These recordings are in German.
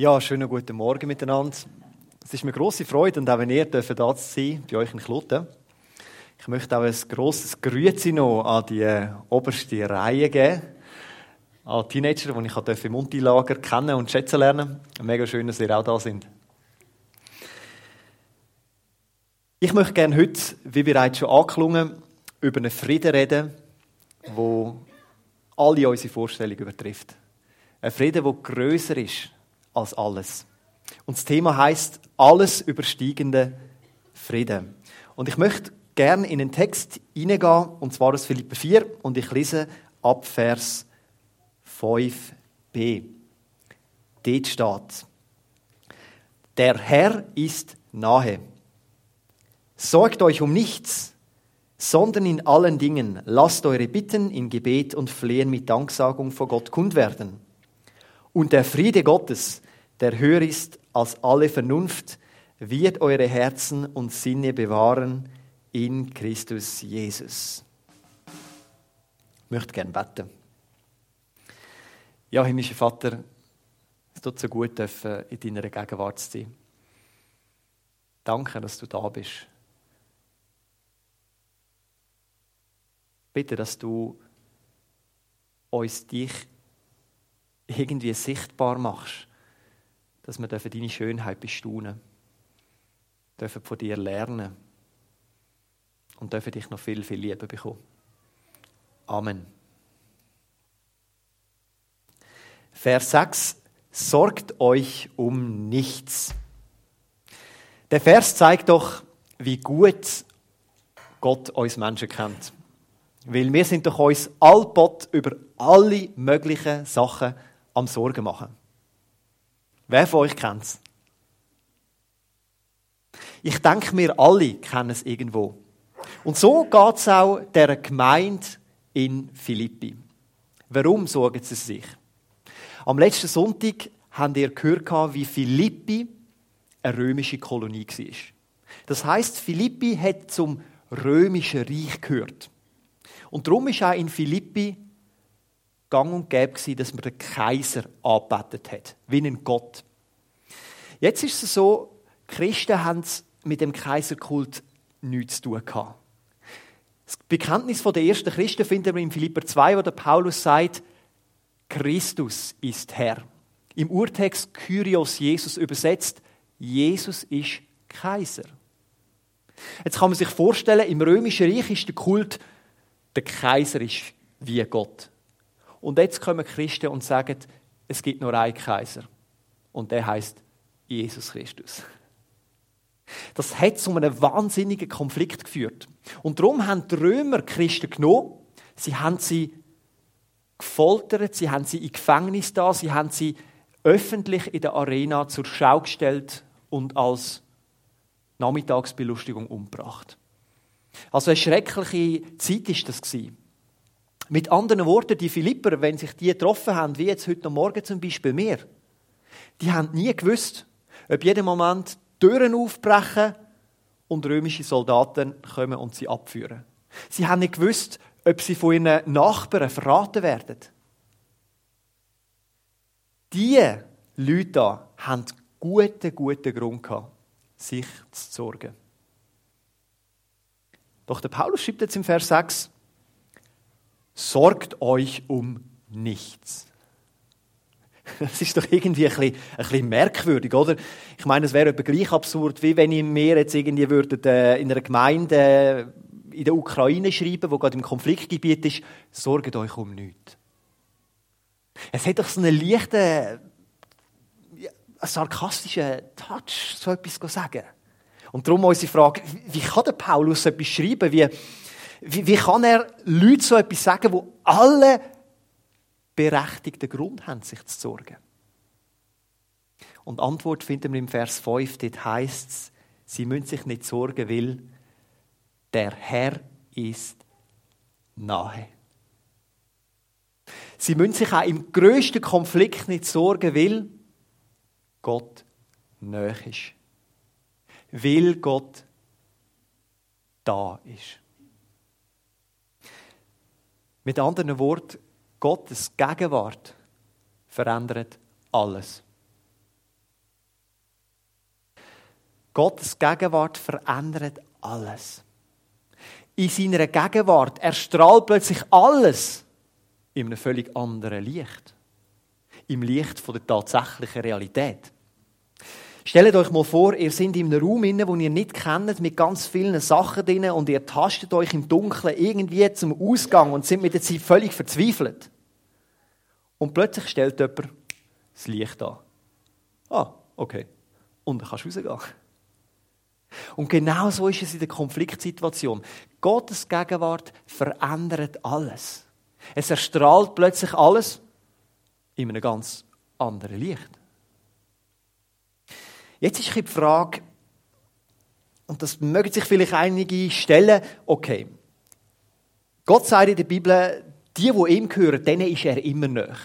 Ja, schönen guten Morgen miteinander. Es ist mir große Freude und auch wenn ihr dürft da sein bei euch in Kloten. Ich möchte auch ein grosses Grüezi noch an die äh, oberste Reihe geben. An Teenager, die ich im Muntilager kennen und schätzen lernen. Mega schön, dass ihr auch da sind. Ich möchte gerne heute, wie bereits schon angeklungen, über einen Frieden reden, wo alle unsere Vorstellungen übertrifft. Ein Frieden, der größer ist als alles. Und das Thema heißt alles übersteigende Frieden. Und ich möchte gerne in den Text hineingehen, und zwar aus Philipper 4, und ich lese ab Vers 5b. Dort steht, der Herr ist nahe. Sorgt euch um nichts, sondern in allen Dingen lasst eure Bitten in Gebet und Flehen mit Danksagung vor Gott kund werden. Und der Friede Gottes, der höher ist als alle Vernunft, wird eure Herzen und Sinne bewahren in Christus Jesus. Ich möchte gerne beten. Ja, himmlischer Vater, es tut so gut, in deiner Gegenwart zu sein. Danke, dass du da bist. Bitte, dass du uns dich irgendwie sichtbar machst, dass wir deine Schönheit bestaunen dürfen von dir lernen und dürfen dich noch viel, viel Liebe bekommen. Amen. Vers 6. Sorgt euch um nichts. Der Vers zeigt doch, wie gut Gott uns Menschen kennt. Weil wir sind doch uns allbot über alle möglichen Sachen am Sorgen machen. Wer von euch kennt es? Ich denke, wir alle kennen es irgendwo. Und so geht es auch der Gemeinde in Philippi. Warum sorgen sie sich? Am letzten Sonntag haben ihr gehört, wie Philippi eine römische Kolonie war. Das heißt, Philippi hat zum römischen Reich gehört. Und darum ist auch in Philippi gang und gäbe gewesen, dass man den Kaiser angebetet hat, wie einen Gott. Jetzt ist es so, Christen haben mit dem Kaiserkult nichts zu tun gehabt. Das Bekenntnis der ersten Christen finden wir in Philipper 2, wo der Paulus sagt, Christus ist Herr. Im Urtext Kyrios Jesus übersetzt, Jesus ist Kaiser. Jetzt kann man sich vorstellen, im römischen Reich ist der Kult, der Kaiser ist wie Gott. Und jetzt kommen Christen und sagen, es gibt nur einen Kaiser. Und der heißt Jesus Christus. Das hat zu einem wahnsinnigen Konflikt geführt. Und darum haben die Römer Christen genommen, sie haben sie gefoltert, sie haben sie in Gefängnis da, sie haben sie öffentlich in der Arena zur Schau gestellt und als Nachmittagsbelustigung umgebracht. Also eine schreckliche Zeit ist das. Mit anderen Worten, die Philipper, wenn sich die getroffen haben, wie jetzt heute Morgen zum Beispiel mir, die haben nie gewusst, ob jeden Moment Türen aufbrechen und römische Soldaten kommen und sie abführen. Sie haben nicht gewusst, ob sie von ihren Nachbarn verraten werden. Diese Leute da haben guten, guten Grund gehabt, sich zu sorgen. Doch der Paulus schreibt jetzt im Vers 6, sorgt euch um nichts. Das ist doch irgendwie ein bisschen, ein bisschen merkwürdig, oder? Ich meine, es wäre etwa gleich absurd, wie wenn mir jetzt irgendwie würde, äh, in einer Gemeinde äh, in der Ukraine schreiben, wo gerade im Konfliktgebiet ist, sorgt euch um nichts. Es hat doch so einen leichten, einen sarkastischen Touch, so etwas zu sagen. Und darum unsere Frage, wie kann der Paulus etwas schreiben? Wie, wie, wie kann er Leute so etwas sagen, wo alle berechtigten Grund haben, sich zu sorgen? Und Antwort finden wir im Vers 5, dort heißt es, sie müssen sich nicht sorgen, weil der Herr ist nahe. Sie müssen sich auch im größten Konflikt nicht sorgen, weil Gott nahe ist. Weil Gott da ist. Mit anderen Worten, Gottes Gegenwart verändert alles. Gottes Gegenwart verändert alles. In seiner Gegenwart erstrahlt plötzlich alles in einem völlig anderen Licht. Im Licht von der tatsächlichen Realität. Stellt euch mal vor, ihr seid in einem Raum inne, wo ihr nicht kennt, mit ganz vielen Sachen drin und ihr tastet euch im Dunkeln irgendwie zum Ausgang und sind mit der Zeit völlig verzweifelt. Und plötzlich stellt jemand das Licht an. Ah, okay. Und dann kannst du rausgehen. Und genau so ist es in der Konfliktsituation. Gottes Gegenwart verändert alles. Es erstrahlt plötzlich alles in einem ganz anderen Licht. Jetzt ist die Frage, und das mögen sich vielleicht einige stellen, okay, Gott sagt in der Bibel, die, die ihm gehören, denen ist er immer näher.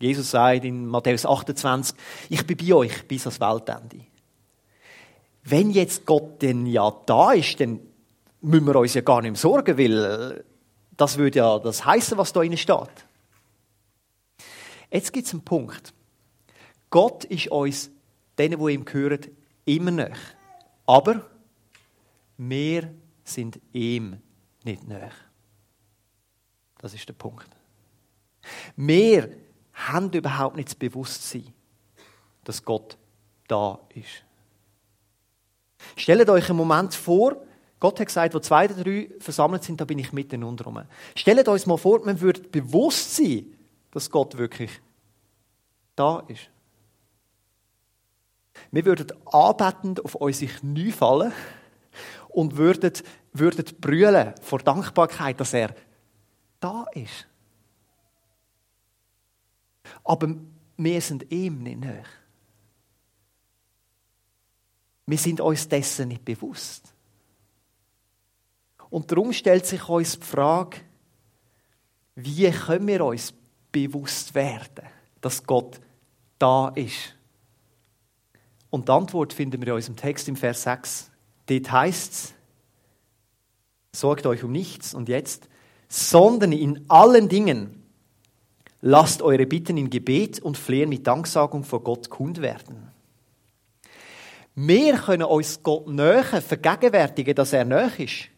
Jesus sagt in Matthäus 28, ich bin bei euch bis ans Weltende. Wenn jetzt Gott denn ja da ist, dann müssen wir uns ja gar nicht mehr sorgen, weil das würde ja das heißen, was da innen steht. Jetzt gibt es einen Punkt. Gott ist uns denen, die ihm gehören, immer näher. Aber wir sind ihm nicht näher. Das ist der Punkt. Wir haben überhaupt nicht das Bewusstsein, dass Gott da ist. Stellt euch einen Moment vor, Gott hat gesagt, wo zwei oder drei versammelt sind, da bin ich mitten rum. Stellt euch mal vor, man würde bewusst sein, dass Gott wirklich da ist. Wir würden anbetend auf unsere Knie fallen und würden, würden brüllen vor Dankbarkeit, dass er da ist. Aber wir sind ihm nicht näher. Wir sind uns dessen nicht bewusst. Und darum stellt sich uns die Frage, wie können wir uns bewusst werden, dass Gott da ist? Und die Antwort finden wir in unserem Text im Vers 6. Dort heißt es, sorgt euch um nichts und jetzt, sondern in allen Dingen lasst eure Bitten in Gebet und Flehen mit Danksagung vor Gott kund werden. Wir können uns Gott näher vergegenwärtigen, dass er näher ist,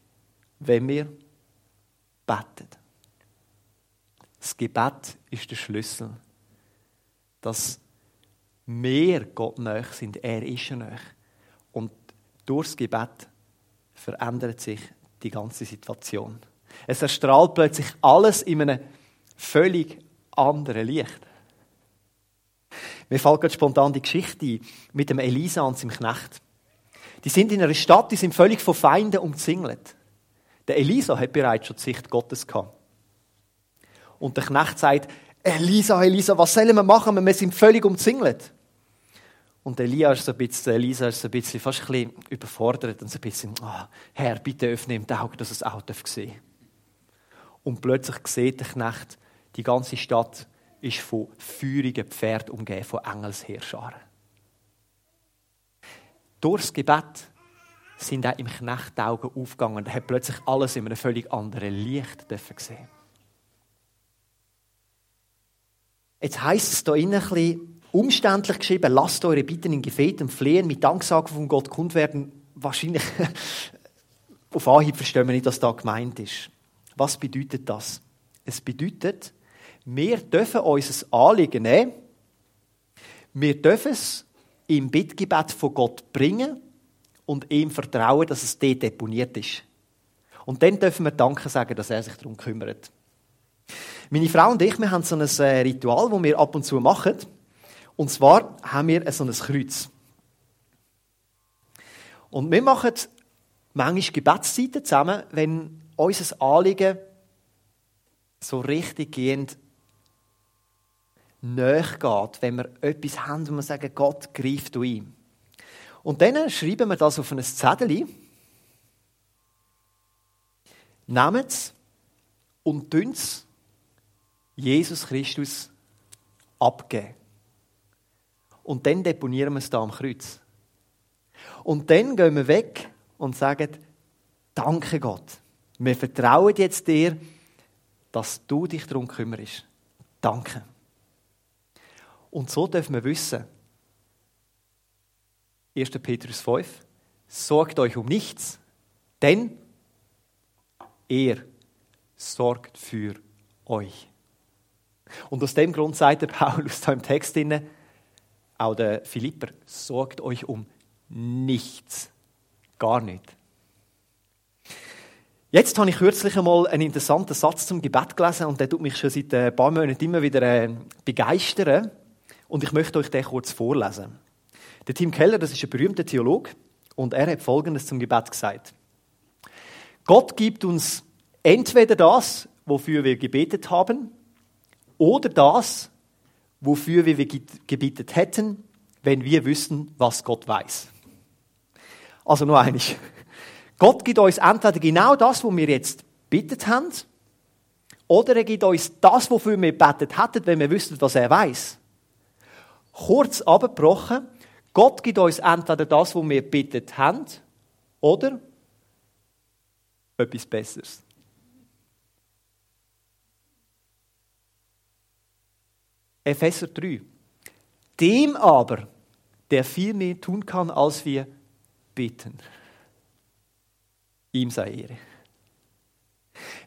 wenn wir beten. Das Gebet ist der Schlüssel, dass wir Gott näher sind. Er ist näher. Und durchs Gebet verändert sich die ganze Situation. Es erstrahlt plötzlich alles in einem völlig anderen Licht. Mir fällt gerade spontan die Geschichte mit dem Elisa und seinem Knecht. Die sind in einer Stadt, die sind völlig von Feinden umzingelt. Der Elisa hat bereits schon die Sicht Gottes gehabt. Und der Knecht sagt, Elisa, Elisa, was sollen wir machen? Wir sind völlig umzingelt. Und Elia ist so ein bisschen, Elisa ist so ein bisschen, fast ein bisschen überfordert und so ein bisschen, oh, Herr, bitte öffne ihm die Augen, dass es auch sehen darf. Und plötzlich sieht der Knecht, die ganze Stadt ist von feurigen Pferden umgeben, von Engelsheerscharen. Durchs Gebet sind auch im Knecht die Augen aufgegangen und er hat plötzlich alles in einem völlig anderen Licht gesehen. Jetzt heisst es hier innen ein bisschen umständlich geschrieben, lasst eure Bitten in Gebet und Flehen mit Danksagen von Gott kund werden. Wahrscheinlich auf Anhieb verstehen wir nicht, was da gemeint ist. Was bedeutet das? Es bedeutet, wir dürfen unser Anliegen nehmen, wir dürfen es im Bittgebet von Gott bringen und ihm vertrauen, dass es dort deponiert ist. Und dann dürfen wir Danke sagen, dass er sich darum kümmert. Meine Frau und ich, wir haben so ein äh, Ritual, das wir ab und zu machen. Und zwar haben wir so ein Kreuz. Und wir machen manchmal Gebetszeiten zusammen, wenn unser Anliegen so richtig gehend näher geht, wenn wir etwas haben, wo wir sagen, Gott greift ein. Und dann schreiben wir das auf ein Zettel, nehmen es und es Jesus Christus abgeben. Und dann deponieren wir es da am Kreuz. Und dann gehen wir weg und sagen, danke Gott. Wir vertrauen jetzt dir, dass du dich darum kümmerst. Danke. Und so dürfen wir wissen, 1. Petrus 5, sorgt euch um nichts, denn er sorgt für euch. Und aus dem Grund sagt der Paulus da im Text inne, auch der Philipper, sorgt euch um nichts. Gar nicht. Jetzt habe ich kürzlich einmal einen interessanten Satz zum Gebet gelesen und der tut mich schon seit ein paar Monaten immer wieder äh, begeistern. Und ich möchte euch den kurz vorlesen. Der Tim Keller, das ist ein berühmter Theologe, und er hat Folgendes zum Gebet gesagt. Gott gibt uns entweder das, wofür wir gebetet haben, oder das, wofür wir gebetet hätten, wenn wir wüssten, was Gott weiß. Also nur eines. Gott gibt uns entweder genau das, was wir jetzt bittet haben, oder er gibt uns das, wofür wir betet hätten, wenn wir wüssten, was er weiß. Kurz abgebrochen, Gott gibt uns entweder das, was wir bittet haben, oder etwas Besseres. Epheser 3. Dem aber, der viel mehr tun kann, als wir bitten. Ihm sei Ehre.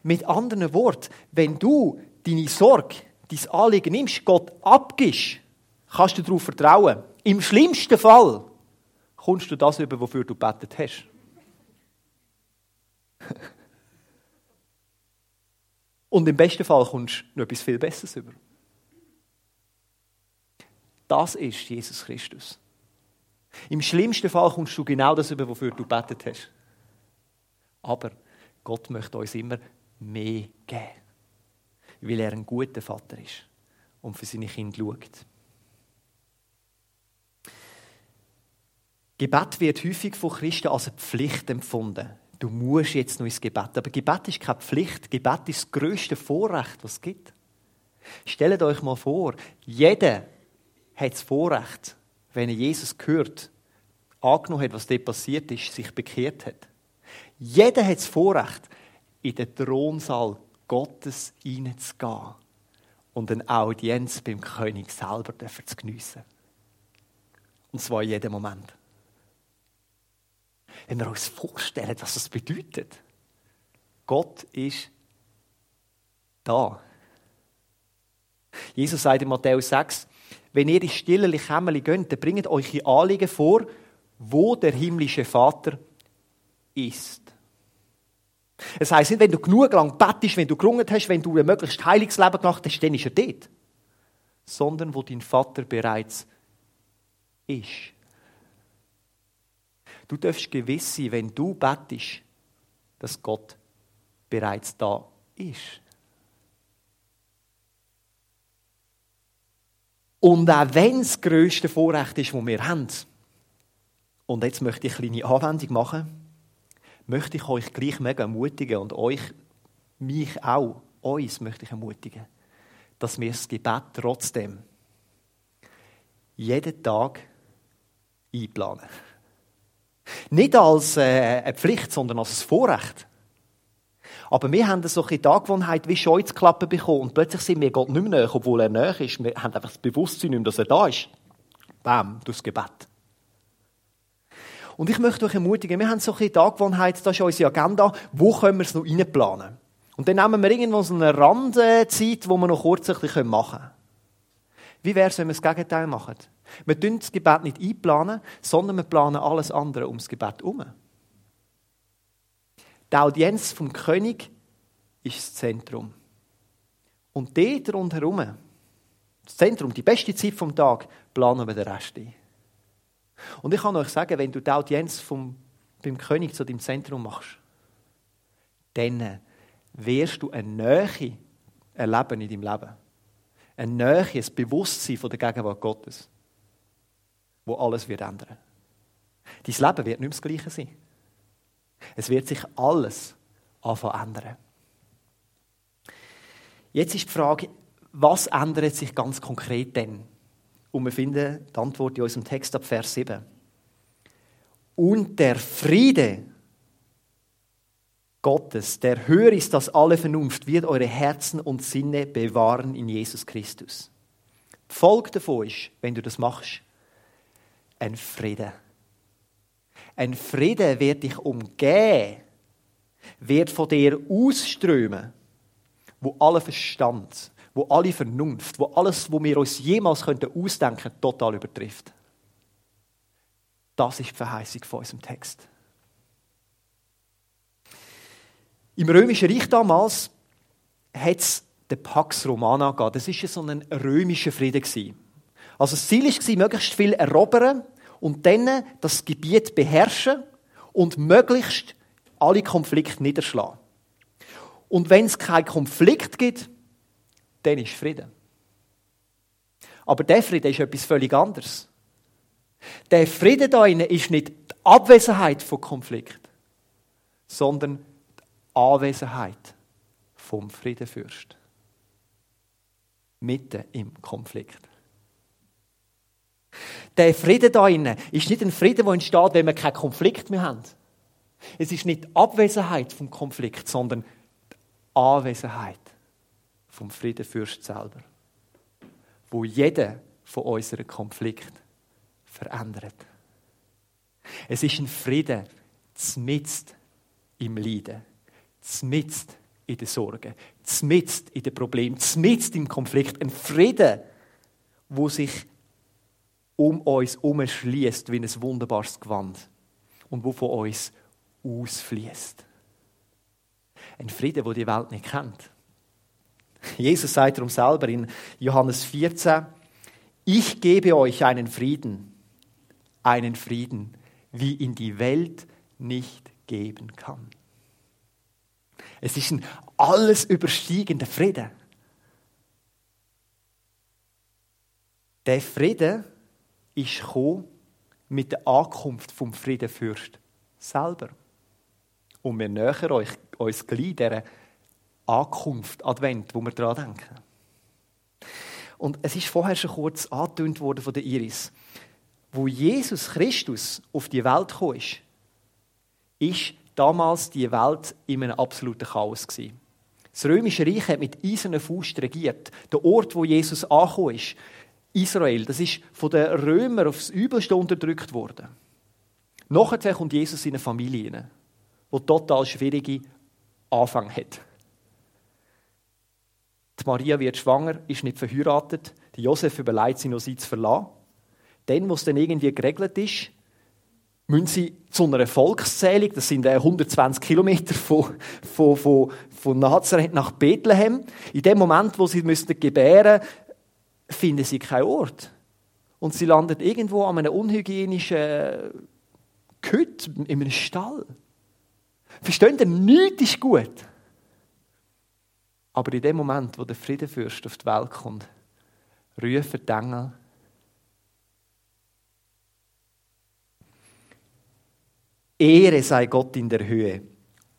Mit anderen Worten, wenn du deine Sorge, dein Anliegen nimmst, Gott abgibst, kannst du darauf vertrauen. Im schlimmsten Fall kommst du das über, wofür du betet hast. Und im besten Fall kommst du noch etwas viel Besseres über. Das ist Jesus Christus. Im schlimmsten Fall kommst du genau das über, wofür du betet hast. Aber Gott möchte uns immer mehr geben, weil er ein guter Vater ist und für seine Kinder schaut. Gebet wird häufig von Christen als eine Pflicht empfunden. Du musst jetzt noch ins Gebet. Aber Gebet ist keine Pflicht. Gebet ist das größte Vorrecht, was es gibt. Stellt euch mal vor, jeder hat das Vorrecht, wenn er Jesus gehört, angenommen hat, was dort passiert ist, sich bekehrt hat. Jeder hat das Vorrecht, in den Thronsaal Gottes hineinzugehen und eine Audienz beim König selber zu geniessen. Und zwar in jedem Moment. Wenn wir uns vorstellen, was das bedeutet. Gott ist da. Jesus sagt in Matthäus 6, wenn ihr in stille Kämmerli geht, dann bringt euch die Anliegen vor, wo der himmlische Vater ist. Es heisst nicht, wenn du genug lang bettest, wenn du gerungen hast, wenn du ein möglichst heiliges Leben gemacht hast, dann ist er dort. Sondern wo dein Vater bereits ist. Du darfst gewiss sein, wenn du bettest, dass Gott bereits da ist. Und auch wenn das grösste Vorrecht ist, das wir haben, und jetzt möchte ich eine kleine Anwendung machen, möchte ich euch gleich mega ermutigen und euch, mich auch, uns möchte ich ermutigen, dass wir das Gebet trotzdem jeden Tag einplanen. Nicht als äh, eine Pflicht, sondern als ein Vorrecht. Aber wir haben so eine Angewohnheit wie Scheutzklappen bekommen und plötzlich sind wir Gott nicht mehr näher, obwohl er näher ist. Wir haben einfach das Bewusstsein mehr, dass er da ist. Bam, durchs Gebet. Und ich möchte euch ermutigen, wir haben so eine Angewohnheit, das ist unsere Agenda, wo können wir es noch reinplanen? Und dann nehmen wir irgendwo so eine Randzeit, wo wir noch kurz machen können. Wie wäre es, wenn wir das Gegenteil machen? Wir planen das Gebet nicht einplanen, sondern wir planen alles andere ums Gebet herum. Die Audienz vom König ist das Zentrum. Und dort rundherum, das Zentrum, die beste Zeit vom Tag, planen wir den Rest ein. Und ich kann euch sagen, wenn du die Audienz vom, beim König zu deinem Zentrum machst, dann wirst du eine Nähe erleben in deinem Leben. Eine Nähe, ein Bewusstsein von der Gegenwart Gottes, wo alles wird ändern. Dein Leben wird nicht mehr das Gleiche sein. Es wird sich alles ändern. Jetzt ist die Frage, was ändert sich ganz konkret denn? Und wir finden die Antwort in unserem Text ab Vers 7. Und der Friede Gottes, der höher ist als alle Vernunft, wird eure Herzen und Sinne bewahren in Jesus Christus. Die Folge davon ist, wenn du das machst, ein Friede Ein Frieden wird dich umgehen, wird von dir ausströmen, wo alle Verstand, wo alle Vernunft, wo alles, wo wir uns jemals könnten ausdenken, total übertrifft. Das ist die Verheißung von unserem Text. Im Römischen Reich damals hat es den Pax Romana gegeben. Das war so ein römischer Frieden. Also das Ziel war, möglichst viel erobern und dann das Gebiet beherrschen und möglichst alle Konflikte niederschlagen. Und wenn es keinen Konflikt gibt, dann ist Frieden. Aber der Frieden ist etwas völlig anderes. Der Frieden da ist nicht die Abwesenheit von Konflikt, sondern die Anwesenheit vom Friedenfürst. Mitten im Konflikt. Der Frieden da innen ist nicht ein Frieden, der entsteht, wenn wir keinen Konflikt mehr haben. Es ist nicht die Abwesenheit vom Konflikt, sondern die Anwesenheit vom Friedenfürst selber, wo jeder von unseren Konflikt verändert. Es ist ein Frieden zmitzt im Leiden, zmitzt in den Sorgen, zmitzt in den Problemen, zmitzt im Konflikt. Ein Frieden, wo sich um uns umschließt wie ein wunderbares Gewand und wo von uns ausfließt. Ein Frieden, wo die Welt nicht kennt. Jesus sagt darum selber in Johannes 14, ich gebe euch einen Frieden, einen Frieden, wie ihn die Welt nicht geben kann. Es ist ein alles überstiegender Frieden. Der Frieden ist mit der Ankunft vom Friedenfürst selber. Und wir nähern euch, uns gleich dieser Ankunft, Advent, wo wir daran denken. Und es ist vorher schon kurz angetönt worden von der Iris. Wo Jesus Christus auf die Welt kam, ist, ist damals die Welt in einem absoluten Chaos gewesen. Das römische Reich hat mit eiserner Faust regiert. Der Ort, wo Jesus angekommen ist, Israel, das ist von den Römern aufs Übelste unterdrückt worden. Nachher kommt Jesus in eine Familie rein, die total schwierige Anfang hat. Die Maria wird schwanger, ist nicht verheiratet. Die Josef überlegt sie noch, sie zu verlassen. Dann, wo es dann irgendwie geregelt ist, müssen sie zu einer Volkszählung, das sind 120 Kilometer von, von, von, von Nazareth nach Bethlehem. In dem Moment, wo sie müssen gebären finden sie keinen Ort. Und sie landet irgendwo an einem unhygienischen Hütte, in einem Stall. Verstehen Sie, nichts ist gut. Aber in dem Moment, wo der Friedenfürst auf die Welt kommt, rufen die Engel, Ehre sei Gott in der Höhe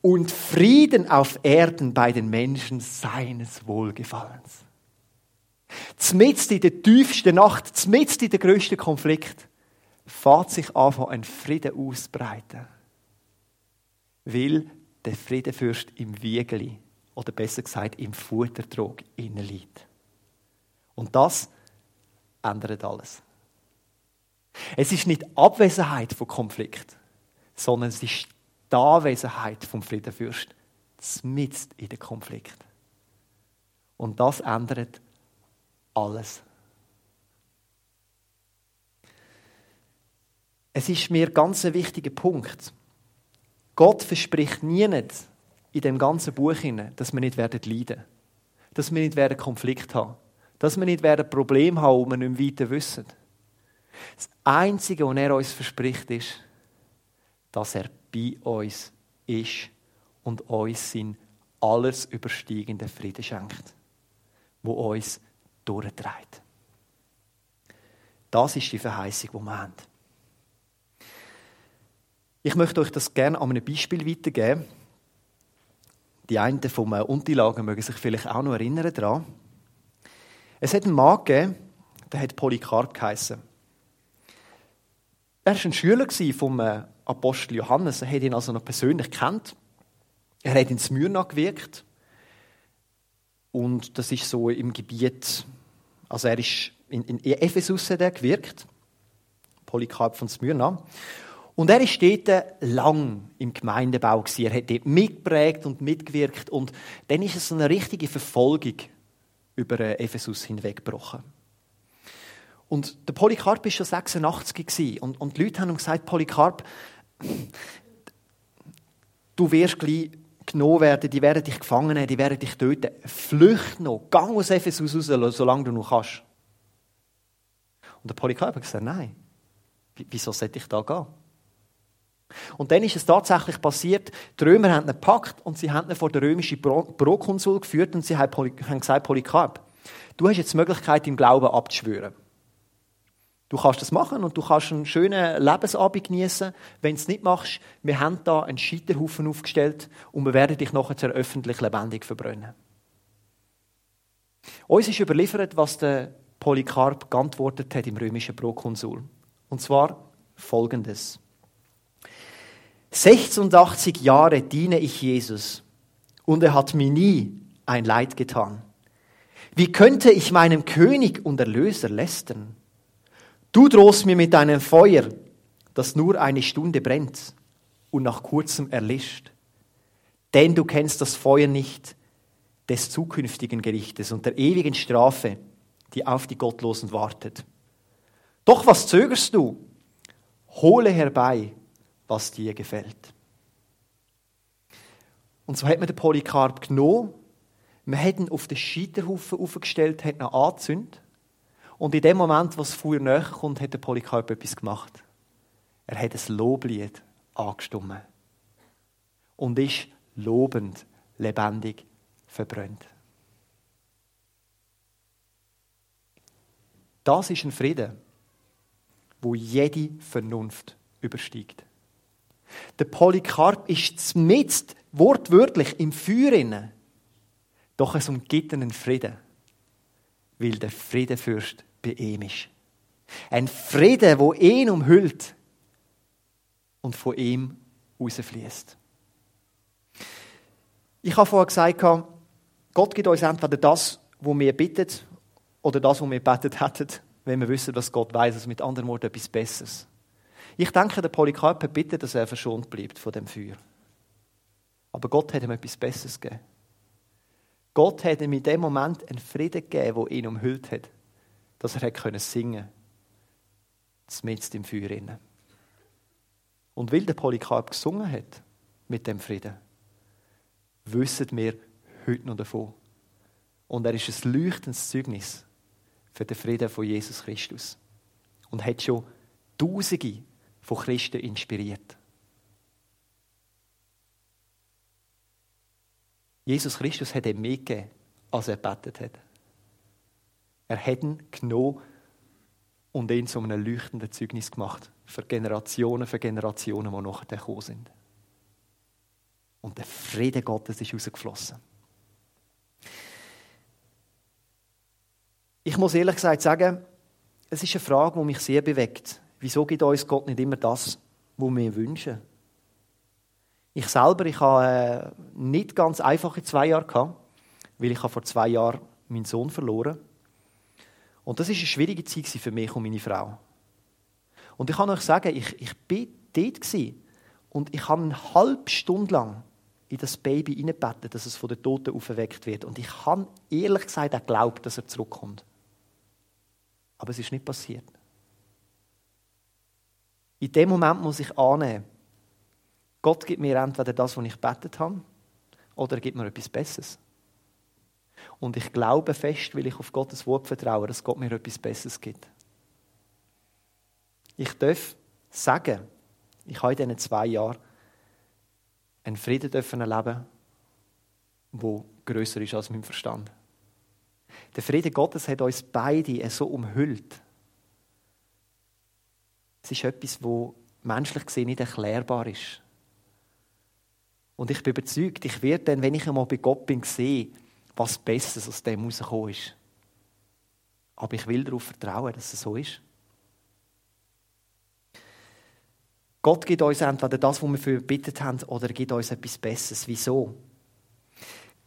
und Frieden auf Erden bei den Menschen seines Wohlgefallens. Zmitzt in der tiefsten Nacht, zmitzt in der größten Konflikt, fährt sich an, ein Frieden ausbreiten. Weil der Friedenfürst im Wiegeli, oder besser gesagt im Futtertrog, innen liegt. Und das ändert alles. Es ist nicht Abwesenheit von Konflikt, sondern es ist die Anwesenheit vom Friedenfürst, mitten in den Konflikt. Und das ändert alles. Es ist mir ganz ein wichtiger Punkt. Gott verspricht nie in dem ganzen Buch dass wir nicht werden leiden, dass wir nicht werden Konflikt haben, dass wir nicht werden Probleme haben, die wir nicht weiter wissen. Das Einzige, was er uns verspricht, ist, dass er bei uns ist und uns sein alles übersteigende Frieden schenkt, wo uns durchträgt. Das ist die Verheißung, die wir haben. Ich möchte euch das gerne an einem Beispiel weitergeben. Die einen vom Unterlagen mögen sich vielleicht auch noch erinnern daran. Es hat einen Mann gegeben, der hat Polycarp geheißen. Er war ein Schüler vom äh, Apostel Johannes. Er hat ihn also noch persönlich kennt. Er hat in Smyrna gewirkt. Und das ist so im Gebiet, also er ist in, in Ephesus hat er gewirkt. Polycarp von Smyrna. Und er war dort lang im Gemeindebau. Er hat dort mitgeprägt und mitgewirkt. Und dann ist es eine richtige Verfolgung über Ephesus hinweggebrochen. Und der Polycarp war schon 86 und, und die Leute haben ihm gesagt, Polycarp, du wirst gleich genommen werden, die werden dich gefangen nehmen, die werden dich töten. Flücht noch, gang aus Ephesus raus, solange du noch kannst. Und der Polycarp hat gesagt, nein, wieso sollte ich da gehen? Und dann ist es tatsächlich passiert, die Römer haben ihn gepackt und sie haben ihn vor der römischen Prokonsul geführt und sie haben gesagt, Polycarp, du hast jetzt die Möglichkeit, im Glauben abzuschwören. Du kannst das machen und du kannst einen schönen Lebensabend genießen. Wenn du es nicht machst, wir haben da einen Scheiterhaufen aufgestellt und wir werden dich nachher öffentlich lebendig verbrennen. Uns ist überliefert, was der Polycarp geantwortet hat im römischen Prokonsul. Und zwar folgendes. 86 Jahre diene ich Jesus und er hat mir nie ein Leid getan. Wie könnte ich meinem König und Erlöser lästern? Du drohst mir mit einem Feuer, das nur eine Stunde brennt und nach kurzem erlischt. Denn du kennst das Feuer nicht des zukünftigen Gerichtes und der ewigen Strafe, die auf die Gottlosen wartet. Doch was zögerst du? Hole herbei, was dir gefällt. Und so hat man den Polycarp genommen, man hat ihn auf den Scheiterhaufen aufgestellt, hat ihn angezündet und in dem Moment, wo das Feuer näher kommt, hat der Polycarp etwas gemacht. Er hat ein Loblied angestimmt und ist lobend, lebendig verbrannt. Das ist ein Frieden, wo jede Vernunft übersteigt. Der Polycarp ist zumindest wortwörtlich im Feuer Doch es umgibt einen Frieden, weil der Friedenfürst bei ihm ist. Ein Frieden, wo ihn umhüllt und von ihm rausfließt. Ich habe vorher gesagt, Gott gibt uns entweder das, wo wir bitten, oder das, wo wir betet hätten, wenn wir wissen, dass Gott weiß, also mit anderen Worten etwas Besseres. Ich denke, der Polycarp bittet, dass er verschont bleibt von dem Feuer. Aber Gott hat ihm etwas Besseres gegeben. Gott hat ihm in dem Moment einen Frieden gegeben, der ihn umhüllt hat dass er können singen konnte, mitten im Feuer. Und weil der Polycarp gesungen hat mit dem Frieden, wissen wir heute noch davon. Und er ist ein leuchtendes Zeugnis für den Frieden von Jesus Christus. Und hat schon Tausende von Christen inspiriert. Jesus Christus hat ihm mehr gegeben, als er betet hat. Er hat ihn genommen und ihn zu einem leuchtenden Zeugnis gemacht. Für Generationen, für Generationen, die nachher gekommen sind. Und der Friede Gottes ist rausgeflossen. Ich muss ehrlich gesagt sagen, es ist eine Frage, die mich sehr bewegt. Wieso gibt uns Gott nicht immer das, was wir wünschen? Ich selber, ich habe äh, nicht ganz einfache zwei Jahre weil ich vor zwei Jahren meinen Sohn verloren habe. Und das ist eine schwierige Zeit für mich und meine Frau. Und ich kann euch sagen, ich, ich bin dort und ich habe eine halbe Stunde lang in das Baby hineingebettet, dass es von den Toten aufgeweckt wird. Und ich habe ehrlich gesagt auch geglaubt, dass er zurückkommt. Aber es ist nicht passiert. In dem Moment muss ich annehmen, Gott gibt mir entweder das, was ich betet habe, oder er gibt mir etwas Besseres. Und ich glaube fest, weil ich auf Gottes Wort vertraue, dass Gott mir etwas Besseres gibt. Ich darf sagen, ich habe in diesen zwei Jahren einen Frieden erleben, der grösser ist als mein Verstand. Der Friede Gottes hat uns beide so umhüllt. Es ist etwas, wo menschlich gesehen nicht erklärbar ist. Und ich bin überzeugt, ich werde dann, wenn ich einmal bei Gott bin, sehen, was Besseres aus dem rausgekommen ist. Aber ich will darauf vertrauen, dass es so ist. Gott gibt uns entweder das, was wir für gebeten haben, oder er gibt uns etwas Besseres. Wieso?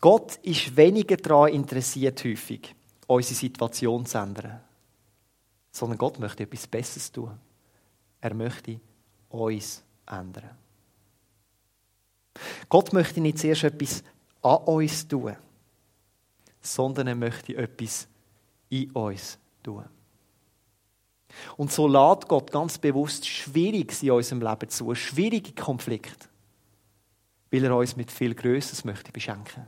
Gott ist weniger daran interessiert, häufig, unsere Situation zu ändern. Sondern Gott möchte etwas Besseres tun. Er möchte uns ändern. Gott möchte nicht zuerst etwas an uns tun, sondern er möchte etwas in uns tun. Und so lädt Gott ganz bewusst Schwieriges in unserem Leben zu, schwierige Konflikte, weil er uns mit viel Größeres möchte beschenken.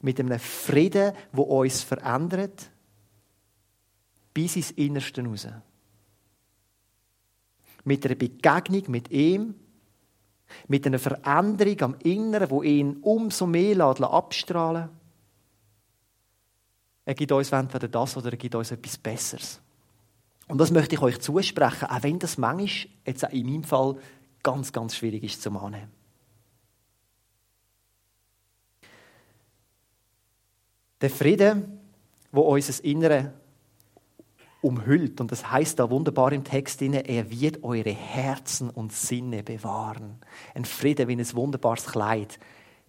Mit einem Frieden, wo uns verändert, bis ins Innerste raus. Mit einer Begegnung mit ihm, mit einer Veränderung am Inneren, wo ihn umso mehr abstrahlen lässt. Er gibt uns entweder das oder er gibt uns etwas Besseres. Und das möchte ich euch zusprechen, auch wenn das manchmal, jetzt auch in meinem Fall, ganz, ganz schwierig ist zu annehmen. Der Friede, wo unser Innere umhüllt, und das heißt da wunderbar im Text er wird eure Herzen und Sinne bewahren. Ein Friede wie ein wunderbares Kleid,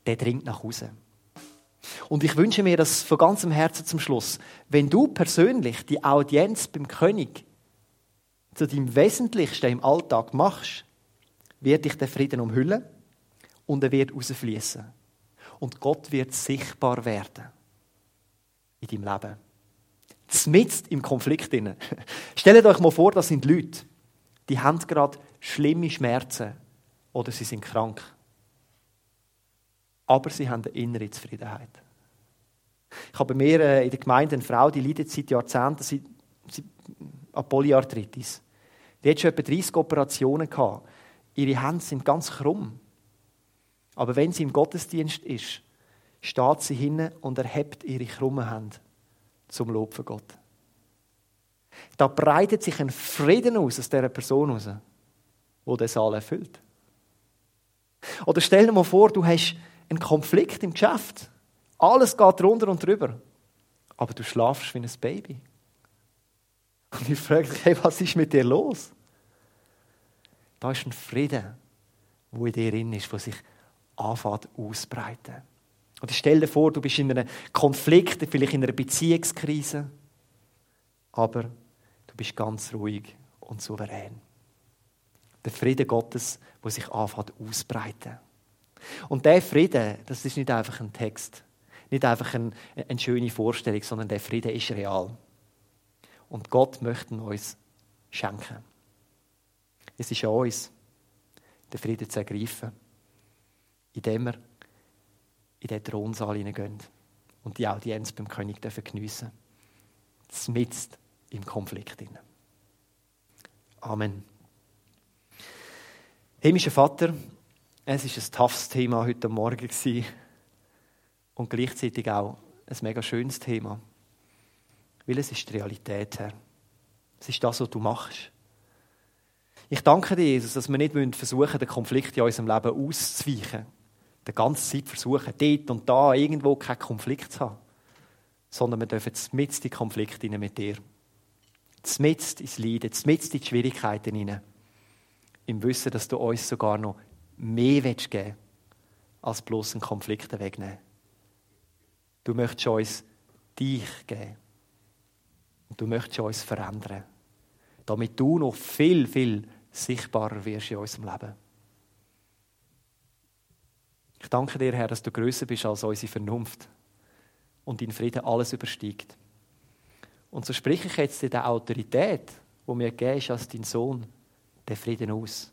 der dringt nach Hause. Und ich wünsche mir das von ganzem Herzen zum Schluss. Wenn du persönlich die Audienz beim König zu deinem Wesentlichsten im Alltag machst, wird dich der Frieden umhüllen und er wird rausfließen. Und Gott wird sichtbar werden in deinem Leben. Zmitzt im Konflikt. Stellt euch mal vor, das sind Leute, die haben gerade schlimme Schmerzen oder sie sind krank aber sie haben eine innere Zufriedenheit. Ich habe bei mir äh, in der Gemeinde eine Frau, die leidet seit Jahrzehnten sie, sie, an Polyarthritis. Die hat schon etwa 30 Operationen gehabt. Ihre Hände sind ganz krumm. Aber wenn sie im Gottesdienst ist, steht sie hin und erhebt ihre krummen Hände zum Lob für Gott. Da breitet sich ein Frieden aus aus dieser Person aus, wo der Saal erfüllt. Oder stell dir mal vor, du hast ein Konflikt im Geschäft. Alles geht runter und drüber. Aber du schlafst wie ein Baby. Und ich frage dich, hey, was ist mit dir los? Da ist ein Frieden, wo in dir drin ist, der sich anfängt auszubreiten. Und stell dir vor, du bist in einem Konflikt, vielleicht in einer Beziehungskrise, aber du bist ganz ruhig und souverän. Der Friede Gottes, der sich anfängt auszubreiten. Und der Friede, das ist nicht einfach ein Text, nicht einfach ein, eine schöne Vorstellung, sondern der Friede ist real. Und Gott möchte uns schenken. Es ist an uns, den Frieden zu ergreifen, indem wir in den Thronsaal hineingehen und die Audienz beim König geniessen dürfen. Mitten im Konflikt. Amen. Himmlischer Vater, es war ein toughes Thema heute Morgen und gleichzeitig auch ein mega schönes Thema. Weil es ist die Realität, Herr. Es ist das, was du machst. Ich danke dir, Jesus, dass wir nicht versuchen, den Konflikt in unserem Leben auszuweichen. Die ganze Zeit versuchen, dort und da irgendwo keinen Konflikt zu haben. Sondern wir dürfen mit die Konflikte mit dir. Mit ins Leiden, mit in die Schwierigkeiten hinein. Im Wissen, dass du uns sogar noch mehr geben willst, als bloß einen Konflikt wegnehmen. Du möchtest uns dich geben. Und du möchtest uns verändern. Damit du noch viel, viel sichtbarer wirst in unserem Leben. Ich danke dir, Herr, dass du größer bist als unsere Vernunft und dein Frieden alles übersteigt. Und so spreche ich jetzt in der Autorität, wo mir gegeben als dein Sohn, den Frieden aus.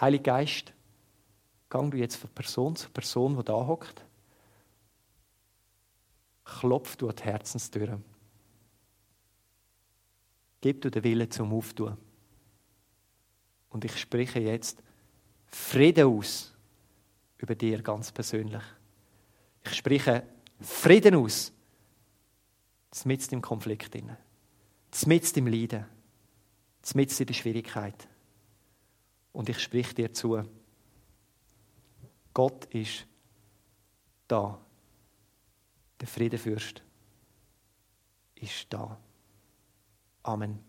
Heiliger Geist, gang du jetzt von Person zu Person, die da hockt. Klopf du an die Herzenstüre. Gib du den Willen zum Auftun. Und ich spreche jetzt Frieden aus über dir ganz persönlich. Ich spreche Frieden aus, mitten im Konflikt, mitten im Leiden, mitten in der Schwierigkeit. Und ich sprich dir zu, Gott ist da. Der Friedefürst ist da. Amen.